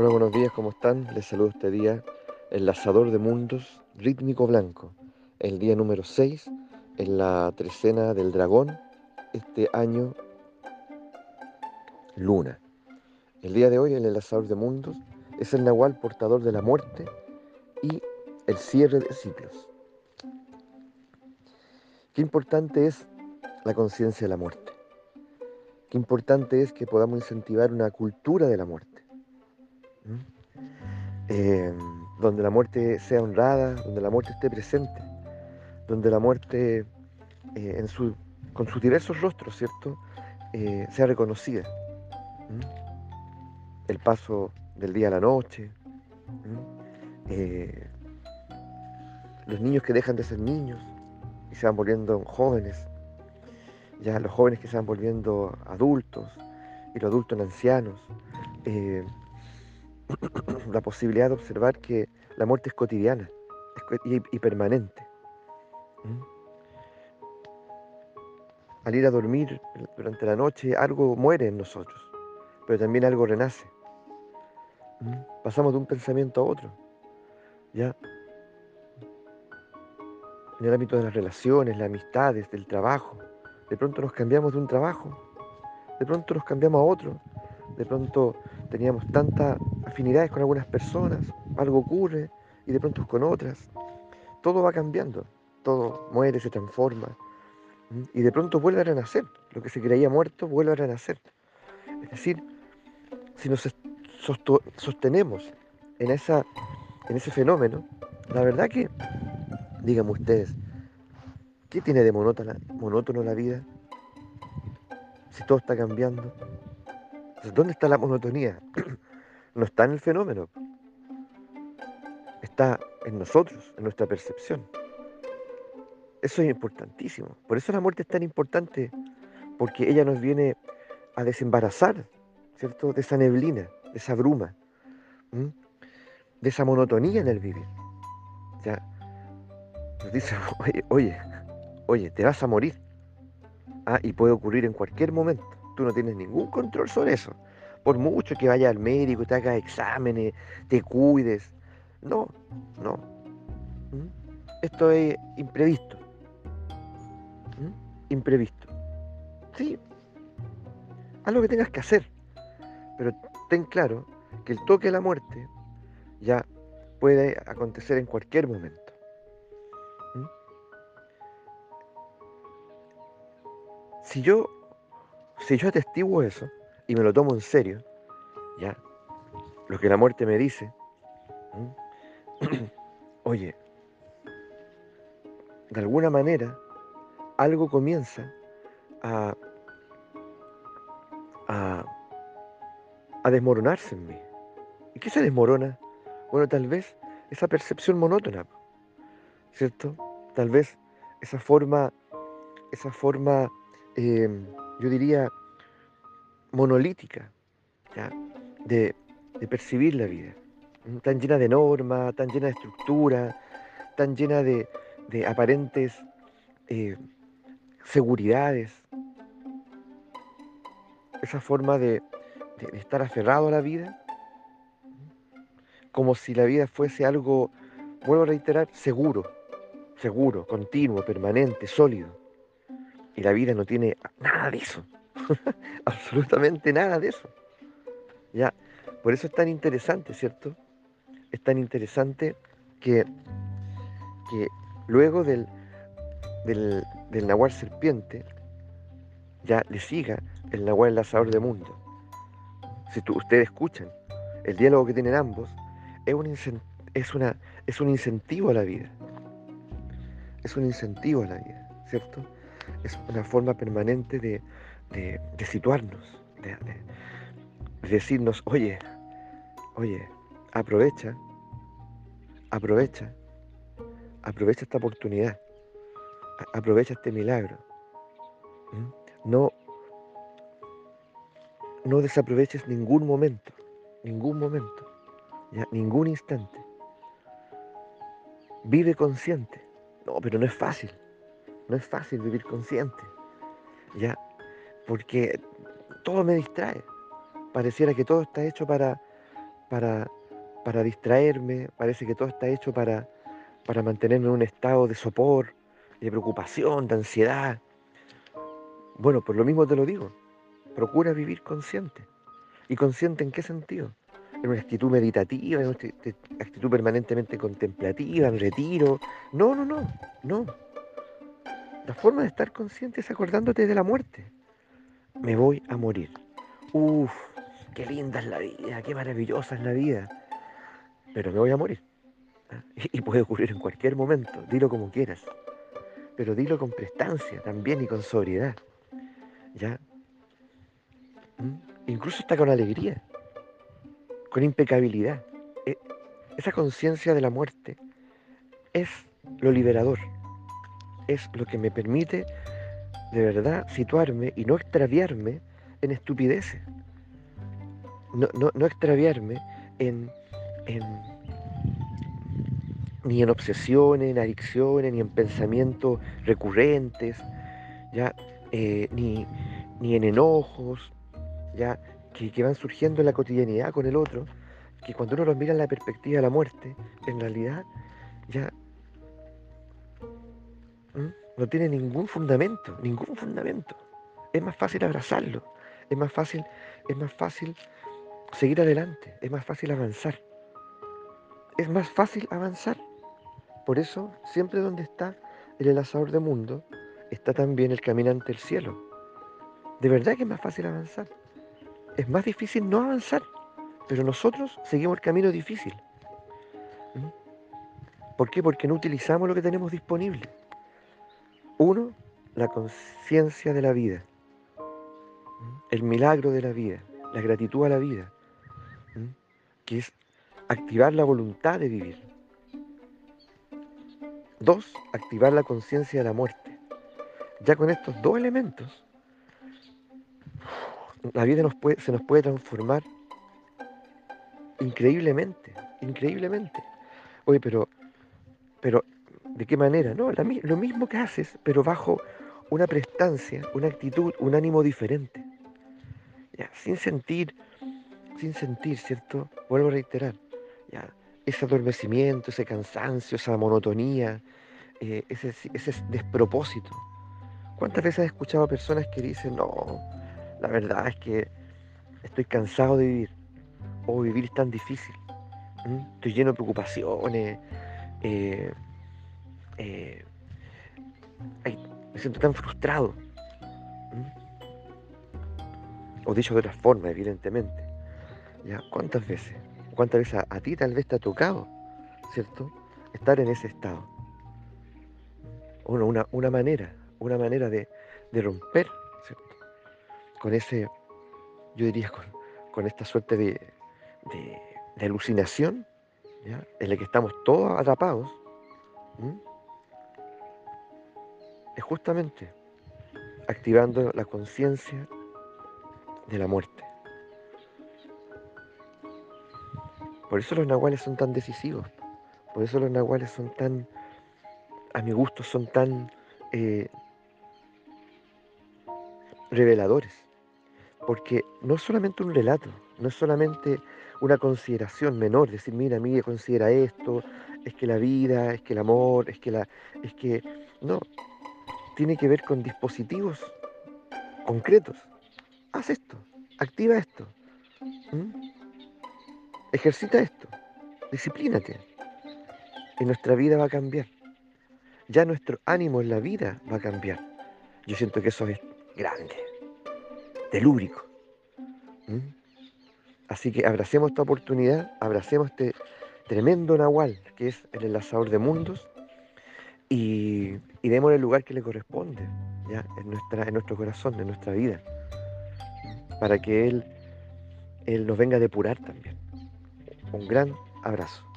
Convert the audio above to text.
Hola, buenos días, ¿cómo están? Les saludo este día, el Lazador de Mundos, rítmico blanco, el día número 6, en la trecena del dragón, este año luna. El día de hoy, el Lazador de Mundos, es el Nahual portador de la muerte y el cierre de ciclos. Qué importante es la conciencia de la muerte. Qué importante es que podamos incentivar una cultura de la muerte eh, donde la muerte sea honrada, donde la muerte esté presente, donde la muerte eh, con sus diversos rostros, ¿cierto?, eh, sea reconocida. El paso del día a la noche, los niños que dejan de ser niños y se van volviendo jóvenes, ya los jóvenes que se van volviendo adultos y los adultos en ancianos la posibilidad de observar que la muerte es cotidiana y, permanente. ¿Mm? Al ir a dormir durante la noche, algo muere en nosotros, pero también algo renace. ¿Mm? Pasamos de un pensamiento a otro. ¿Ya? En el ámbito de las relaciones, las amistades, del trabajo. De pronto nos cambiamos de un trabajo, de pronto nos cambiamos a otro, de pronto teníamos tantas afinidades con algunas personas, algo ocurre y de pronto con otras. Todo va cambiando, todo muere, se transforma y de pronto vuelve a renacer. Lo que se creía muerto vuelve a renacer. Es decir, si nos sostenemos en, esa, en ese fenómeno, la verdad que, díganme ustedes, ¿qué tiene de monótono la vida? Si todo está cambiando, ¿dónde está la monotonía? no está en el fenómeno, está en nosotros, en nuestra percepción. Eso es importantísimo. Por eso la muerte es tan importante, porque ella nos viene a desembarazar, ¿cierto? De esa neblina, de esa bruma, de esa monotonía en el vivir. Ya nos dice, oye, oye, oye, te vas a morir. Ah, y puede ocurrir en cualquier momento. Tú no tienes ningún control sobre eso. Por mucho que vayas al médico, te hagas exámenes, te cuides. No, no. ¿Mm? Esto es imprevisto. ¿Mm? Imprevisto. Sí. Haz lo que tengas que hacer. Pero ten claro que el toque de la muerte ya puede acontecer en cualquier momento. ¿Mm? Si yo si yo atestiguo eso y me lo tomo en serio, ya, lo que la muerte me dice, oye, de alguna manera algo comienza a, a, a desmoronarse en mí. ¿Y qué se desmorona? Bueno, tal vez esa percepción monótona, ¿cierto? Tal vez esa forma, esa forma em, yo diría, monolítica, De, percibir la vida, tan llena de normas, tan llena de estructura, tan llena de, aparentes eh, seguridades. Esa forma de, de estar aferrado a la vida, como si la vida fuese algo, vuelvo a reiterar, seguro, seguro, continuo, permanente, sólido. Y la vida no tiene nada de eso. Absolutamente nada de eso. Ya, por eso es tan interesante, ¿cierto? Es tan interesante que, que luego del, del, del serpiente, ya le siga el nahual enlazador de mundo. Si ustedes escuchan el diálogo que tienen ambos, es un, es, una, es un incentivo a la vida. Es un incentivo a la vida, ¿cierto? Es una forma permanente de, situarnos, de, decirnos, oye, oye, aprovecha, aprovecha, aprovecha esta oportunidad, aprovecha este milagro. No, no desaproveches ningún momento, ningún momento, ningún instante. Vive consciente. No, pero no es fácil. No es fácil vivir consciente, ¿ya? Porque todo me distrae. Pareciera que todo está hecho para, para, para distraerme, parece que todo está hecho para, para mantenerme en un estado de sopor, de preocupación, de ansiedad. Bueno, por lo mismo te lo digo, procura vivir consciente. ¿Y consciente en qué sentido? En una actitud meditativa, en una actitud permanentemente contemplativa, en retiro. No, no, no, no. La forma de estar consciente es acordándote de la muerte. Me voy a morir. Uf, qué linda es la vida, qué maravillosa es la vida. Pero me voy a morir. ¿ah? Y puede ocurrir en cualquier momento, dilo como quieras. Pero dilo con prestancia también y con sobriedad. ¿Ya? ¿Mm? Incluso está con alegría, con impecabilidad. E, esa conciencia de la muerte es lo liberador, es lo que me permite de verdad situarme y no extraviarme en estupideces no, extraviarme en, ni en obsesiones, en adicciones, ni en pensamientos recurrentes, ¿ya? Eh, ni, en enojos, ¿ya? Que, van surgiendo en la cotidianidad con el otro, que cuando uno los mira en la perspectiva de la muerte, en realidad ya no tiene ningún fundamento, ningún fundamento. Es más fácil abrazarlo, es más fácil, es más fácil seguir adelante, es más fácil avanzar. Es más fácil avanzar. Por eso, siempre donde está el enlazador de mundo, está también el caminante del cielo. De verdad que es más fácil avanzar. Es más difícil no avanzar, pero nosotros seguimos el camino difícil. ¿Mm? ¿Por qué? Porque no utilizamos lo que tenemos disponible. Uno, la conciencia de la vida, ¿Mm? el milagro de la vida, la gratitud a la vida que es activar la voluntad de vivir. Dos, activar la conciencia de la muerte. Ya con estos dos elementos, la vida se nos puede transformar increíblemente, increíblemente. Oye, pero, pero, ¿de qué manera? No, lo mismo que haces, pero bajo una prestancia, una actitud, un ánimo diferente. Ya, sin sentir sin sentir, ¿cierto? Vuelvo a reiterar, ¿ya? ese adormecimiento, ese cansancio, esa monotonía, eh, ese, despropósito. ¿Cuántas veces he escuchado a personas que dicen, no, la verdad es que estoy cansado de vivir, o vivir es tan difícil, estoy lleno de preocupaciones, eh, eh, me siento tan frustrado. O dicho de otra forma, evidentemente. ¿Cuántas veces? ¿Cuántas veces a, ti tal vez te ha tocado, ¿cierto? Estar en ese estado. una, una manera, una manera de, romper, ¿cierto? Con ese, yo diría, con, esta suerte de, alucinación, en la que estamos todos atrapados, es justamente activando la conciencia de la muerte. Por eso los nahuales son tan decisivos. Por eso los nahuales son tan, a mi gusto, son tan eh, reveladores. Porque no es solamente un relato, no es solamente una consideración menor, decir, mira, mira, considera esto, es que la vida, es que el amor, es que la. es que. No. Tiene que ver con dispositivos concretos. Haz esto, activa esto. Ejercita esto, disciplínate. Y nuestra vida va a cambiar. Ya nuestro ánimo en la vida va a cambiar. Yo siento que eso es grande, telúrico. Así que abracemos esta oportunidad, abracemos este tremendo Nahual, que es el enlazador de mundos, y, y démosle el lugar que le corresponde ¿ya? En, nuestra, en nuestro corazón, en nuestra vida, para que Él, Él nos venga a depurar también. Un gran abrazo.